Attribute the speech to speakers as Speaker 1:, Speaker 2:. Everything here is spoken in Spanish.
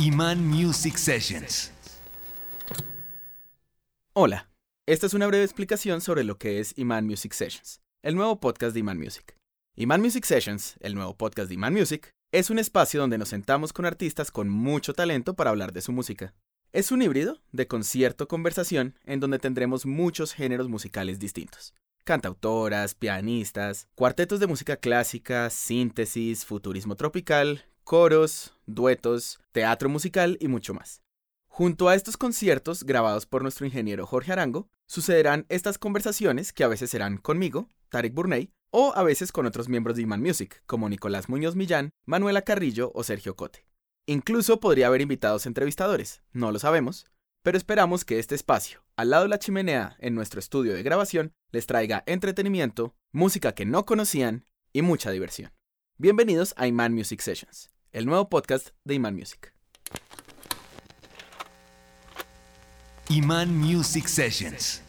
Speaker 1: Iman Music Sessions.
Speaker 2: Hola, esta es una breve explicación sobre lo que es Iman Music Sessions, el nuevo podcast de Iman Music. Iman Music Sessions, el nuevo podcast de Iman Music, es un espacio donde nos sentamos con artistas con mucho talento para hablar de su música. Es un híbrido de concierto-conversación en donde tendremos muchos géneros musicales distintos. Cantautoras, pianistas, cuartetos de música clásica, síntesis, futurismo tropical, coros, duetos, teatro musical y mucho más. Junto a estos conciertos grabados por nuestro ingeniero Jorge Arango, sucederán estas conversaciones que a veces serán conmigo, Tarek Burney, o a veces con otros miembros de Iman Music, como Nicolás Muñoz Millán, Manuela Carrillo o Sergio Cote. Incluso podría haber invitados entrevistadores, no lo sabemos, pero esperamos que este espacio, al lado de la chimenea en nuestro estudio de grabación, les traiga entretenimiento, música que no conocían y mucha diversión. Bienvenidos a Iman Music Sessions el nuevo podcast de Iman Music.
Speaker 1: Iman Music Sessions.